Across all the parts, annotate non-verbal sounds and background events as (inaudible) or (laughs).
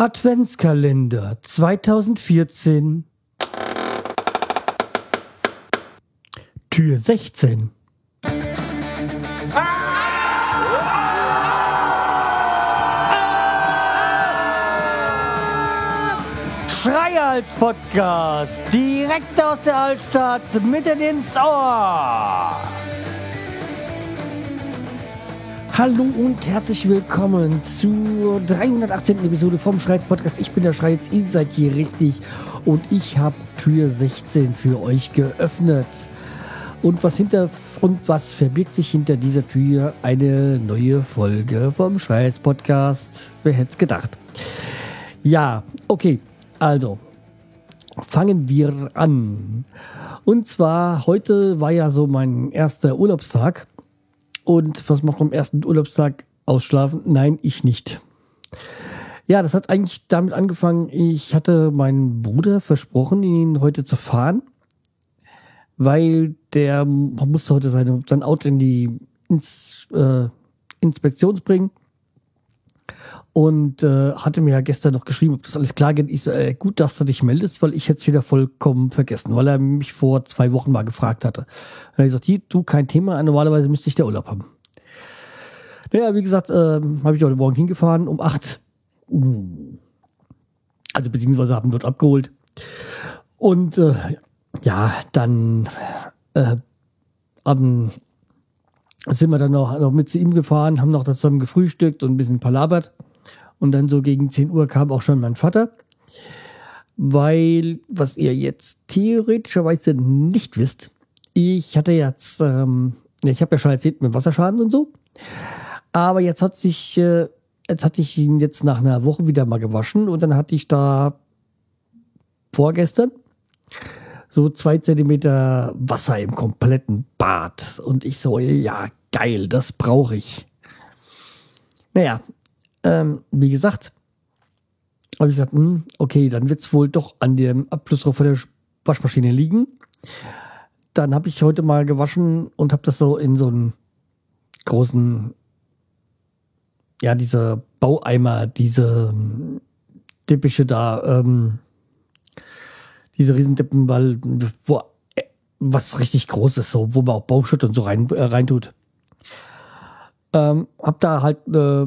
Adventskalender 2014 Tür 16 Schreihals Podcast direkt aus der Altstadt mitten ins Ohr. Hallo und herzlich willkommen zur 318. Episode vom Schreiz Podcast. Ich bin der Schreiz, ihr seid hier richtig und ich habe Tür 16 für euch geöffnet. Und was hinter und was verbirgt sich hinter dieser Tür? Eine neue Folge vom Schreiz Podcast. Wer hätte es gedacht? Ja, okay. Also, fangen wir an. Und zwar, heute war ja so mein erster Urlaubstag. Und was macht man am ersten Urlaubstag? Ausschlafen? Nein, ich nicht. Ja, das hat eigentlich damit angefangen, ich hatte meinen Bruder versprochen, ihn heute zu fahren, weil der man musste heute seine, sein Auto in die ins, äh, Inspektion bringen und äh, hatte mir ja gestern noch geschrieben, ob das alles klar geht. Ich so, äh, gut, dass du dich meldest, weil ich jetzt wieder vollkommen vergessen, weil er mich vor zwei Wochen mal gefragt hatte. Und er gesagt, du, kein Thema, normalerweise müsste ich der Urlaub haben. Naja, wie gesagt, äh, habe ich heute Morgen hingefahren um acht. Also beziehungsweise haben dort abgeholt. Und äh, ja, dann äh, haben, sind wir dann noch, noch mit zu ihm gefahren, haben noch zusammen gefrühstückt und ein bisschen palabert. Und dann so gegen 10 Uhr kam auch schon mein Vater. Weil, was ihr jetzt theoretischerweise nicht wisst, ich hatte jetzt, ähm, ich habe ja schon erzählt mit Wasserschaden und so. Aber jetzt hat sich, äh, jetzt hatte ich ihn jetzt nach einer Woche wieder mal gewaschen und dann hatte ich da vorgestern so zwei Zentimeter Wasser im kompletten Bad. Und ich so, ja, geil, das brauche ich. Naja, ähm, wie gesagt, habe ich gesagt, hm, okay, dann wird es wohl doch an dem Abflussrohr von der Waschmaschine liegen. Dann habe ich heute mal gewaschen und habe das so in so einen großen, ja, diese Baueimer, diese Dippische da, ähm, diese Riesendippen, weil wo äh, was richtig Großes, so, wo man auch Bauschutt und so rein, äh, reintut. Ähm, hab da halt äh,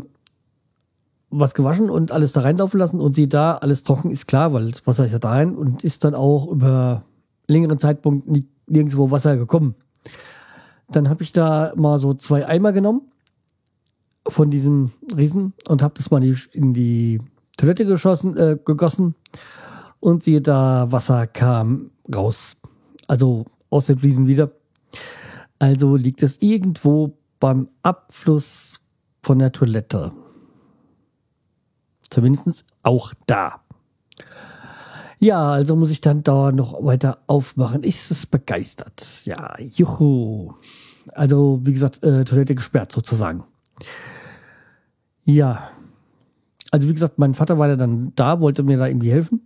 was gewaschen und alles da reinlaufen lassen und sie da, alles trocken ist klar, weil das Wasser ist ja da rein und ist dann auch über längeren Zeitpunkt nicht, nirgendwo Wasser gekommen. Dann habe ich da mal so zwei Eimer genommen von diesem Riesen und habe das mal in die Toilette geschossen, äh, gegossen und siehe da, Wasser kam raus. Also aus dem Riesen wieder. Also liegt es irgendwo beim Abfluss von der Toilette. Zumindest auch da. Ja, also muss ich dann da noch weiter aufmachen. Ist es begeistert? Ja, juhu. Also, wie gesagt, äh, Toilette gesperrt sozusagen. Ja. Also, wie gesagt, mein Vater war ja dann da, wollte mir da irgendwie helfen.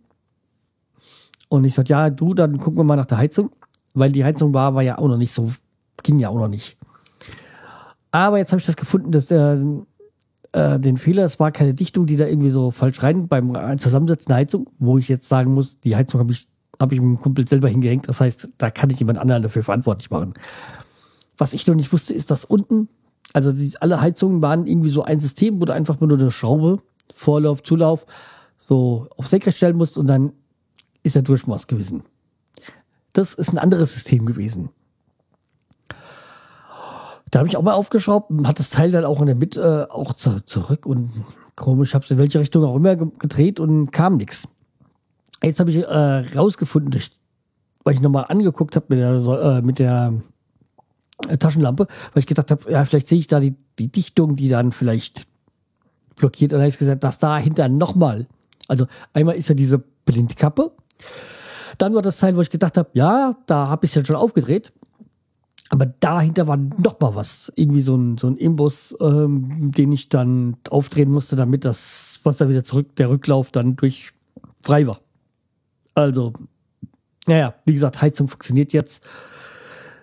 Und ich sagte, ja, du, dann gucken wir mal nach der Heizung. Weil die Heizung war, war ja auch noch nicht so, ging ja auch noch nicht. Aber jetzt habe ich das gefunden, dass der äh, den Fehler, es war keine Dichtung, die da irgendwie so falsch rein beim Zusammensetzen der Heizung, wo ich jetzt sagen muss, die Heizung habe ich, hab ich mit dem Kumpel selber hingehängt. Das heißt, da kann ich jemand anderen dafür verantwortlich machen. Was ich noch nicht wusste, ist, dass unten, also die, alle Heizungen waren irgendwie so ein System, wo du einfach nur eine Schraube, Vorlauf, Zulauf, so auf Senkrecht stellen musst und dann ist der Durchmaß gewesen. Das ist ein anderes System gewesen. Da habe ich auch mal aufgeschraubt, hat das Teil dann auch in der Mitte äh, auch zu, zurück und komisch, habe es in welche Richtung auch immer gedreht und kam nichts. Jetzt habe ich äh, rausgefunden, durch, weil ich nochmal angeguckt habe mit der, äh, mit der äh, Taschenlampe, weil ich gedacht habe, ja, vielleicht sehe ich da die, die Dichtung, die dann vielleicht blockiert. Und dann habe ich gesagt, dass dahinter nochmal, also einmal ist ja diese Blindkappe, dann war das Teil, wo ich gedacht habe, ja, da habe ich ja schon aufgedreht. Aber dahinter war noch mal was. Irgendwie so ein, so ein Imbus, ähm, den ich dann aufdrehen musste, damit das Wasser wieder zurück, der Rücklauf dann durch frei war. Also, naja, wie gesagt, Heizung funktioniert jetzt.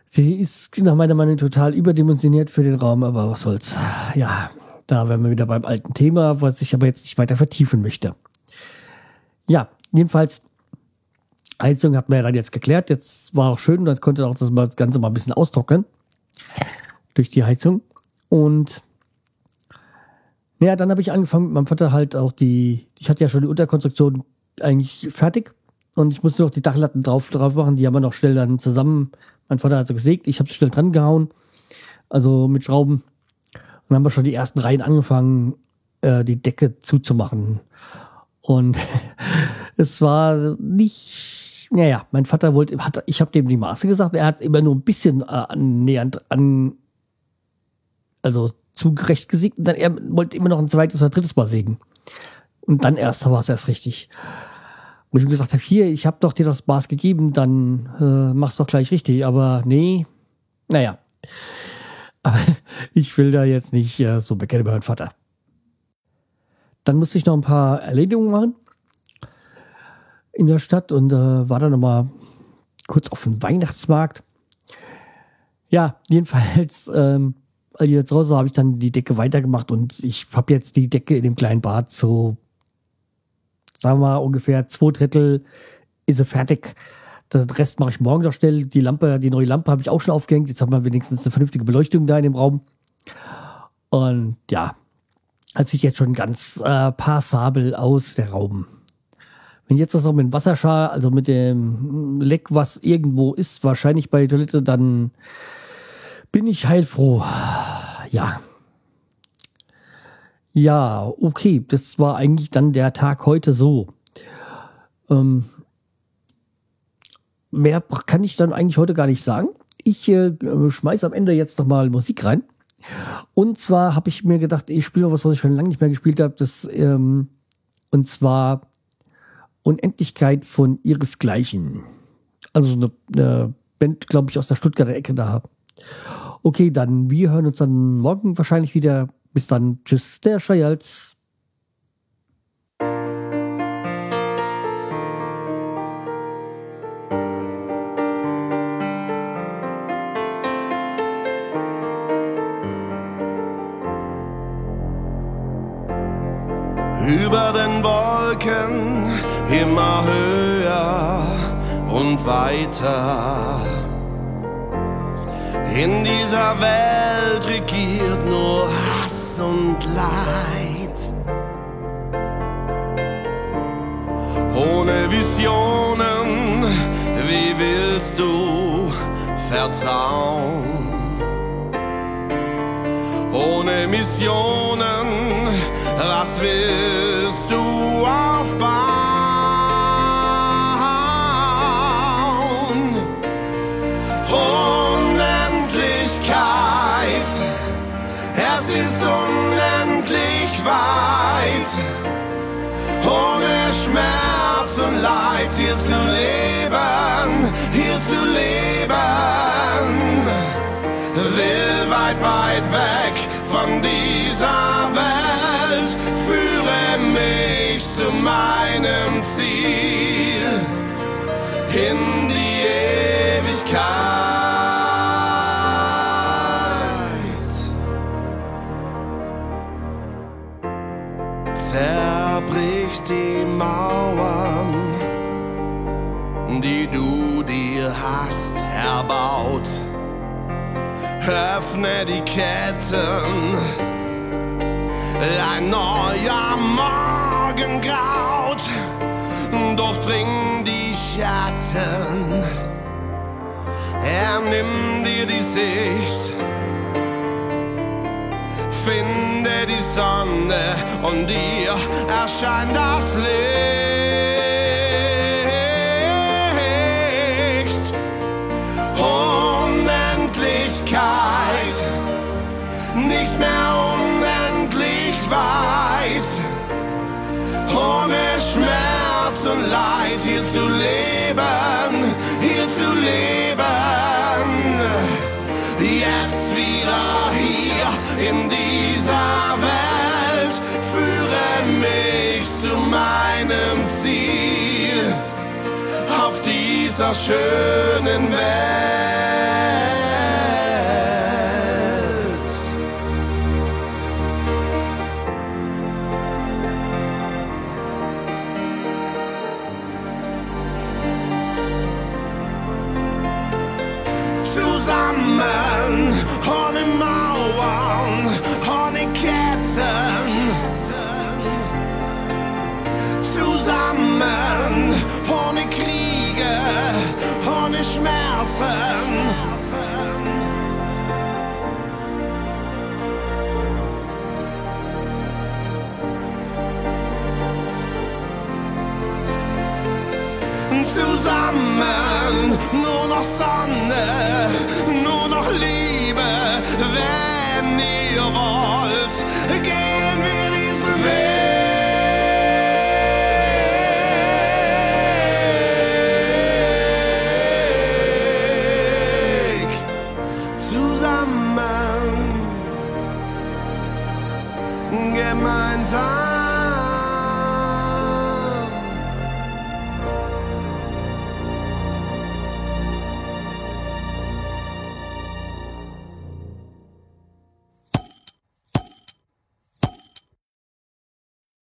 Sie ist nach meiner Meinung total überdimensioniert für den Raum, aber was soll's. Ja, da wären wir wieder beim alten Thema, was ich aber jetzt nicht weiter vertiefen möchte. ja, jedenfalls, Heizung hat man ja dann jetzt geklärt. Jetzt war auch schön, das konnte auch das Ganze mal ein bisschen austrocknen. Durch die Heizung. Und naja, dann habe ich angefangen meinem Vater halt auch die, ich hatte ja schon die Unterkonstruktion eigentlich fertig. Und ich musste noch die Dachlatten drauf, drauf machen. Die haben wir noch schnell dann zusammen. Mein Vater hat so gesägt, ich habe es schnell dran gehauen. Also mit Schrauben. Und dann haben wir schon die ersten Reihen angefangen, äh, die Decke zuzumachen. Und (laughs) es war nicht, naja, mein Vater wollte, hat, ich habe dem die Maße gesagt, er hat immer nur ein bisschen äh, annähernd an, also zugerecht gesägt und dann er wollte immer noch ein zweites oder drittes Mal sägen. Und dann erst war es erst richtig. Wo ich ihm gesagt habe, hier, ich habe doch dir das Maß gegeben, dann äh, mach's doch gleich richtig. Aber nee, naja. Aber (laughs) ich will da jetzt nicht äh, so bekennen über meinen Vater. Dann musste ich noch ein paar Erledigungen machen in der Stadt und äh, war dann noch mal kurz auf dem Weihnachtsmarkt. Ja, jedenfalls, (laughs) ähm, als ich jetzt raus war, habe ich dann die Decke weitergemacht und ich habe jetzt die Decke in dem kleinen Bad so, sagen wir mal, ungefähr zwei Drittel ist sie fertig. Den Rest mache ich morgen noch schnell. Die Lampe, die neue Lampe habe ich auch schon aufgehängt. Jetzt haben wir wenigstens eine vernünftige Beleuchtung da in dem Raum. Und ja, es sieht jetzt schon ganz äh, passabel aus, der Raum. Wenn jetzt das auch mit dem Wasserschal, also mit dem Leck, was irgendwo ist, wahrscheinlich bei der Toilette, dann bin ich heilfroh. Ja. Ja, okay, das war eigentlich dann der Tag heute so. Ähm, mehr kann ich dann eigentlich heute gar nicht sagen. Ich äh, schmeiß am Ende jetzt nochmal Musik rein. Und zwar habe ich mir gedacht, ich spiele was, was ich schon lange nicht mehr gespielt habe. Das, ähm, und zwar Unendlichkeit von ihresgleichen. Also eine, eine Band, glaube ich, aus der Stuttgarter Ecke da. Okay, dann wir hören uns dann morgen wahrscheinlich wieder. Bis dann. Tschüss, der Scheials. über den Wolken immer höher und weiter. In dieser Welt regiert nur Hass und Leid. Ohne Visionen, wie willst du vertrauen? Ohne Missionen, was willst du aufbauen? Unendlichkeit, es ist unendlich weit. Ohne Schmerz und Leid hier zu leben, hier zu leben, will weit, weit weg von dieser Welt, führe mich zu meinem Ziel, in die Ewigkeit. Zerbrich die Mauern, die du dir hast erbaut öffne die Ketten. Ein neuer Morgen graut, durchdring die Schatten. Er nimmt dir die Sicht. Finde die Sonne und dir erscheint das Licht. Unendlichkeit, nicht mehr Ohne Schmerz und Leid hier zu leben, hier zu leben. Jetzt wieder hier in dieser Welt, führe mich zu meinem Ziel auf dieser schönen Welt. Ohne Mauern, ohne Ketten. Zusammen, ohne Kriege, ohne Schmerzen. zusammen. Nur noch Sonne, nur noch Liebe, wenn ihr wollt, gehen wir diesen Weg. Zusammen, gemeinsam.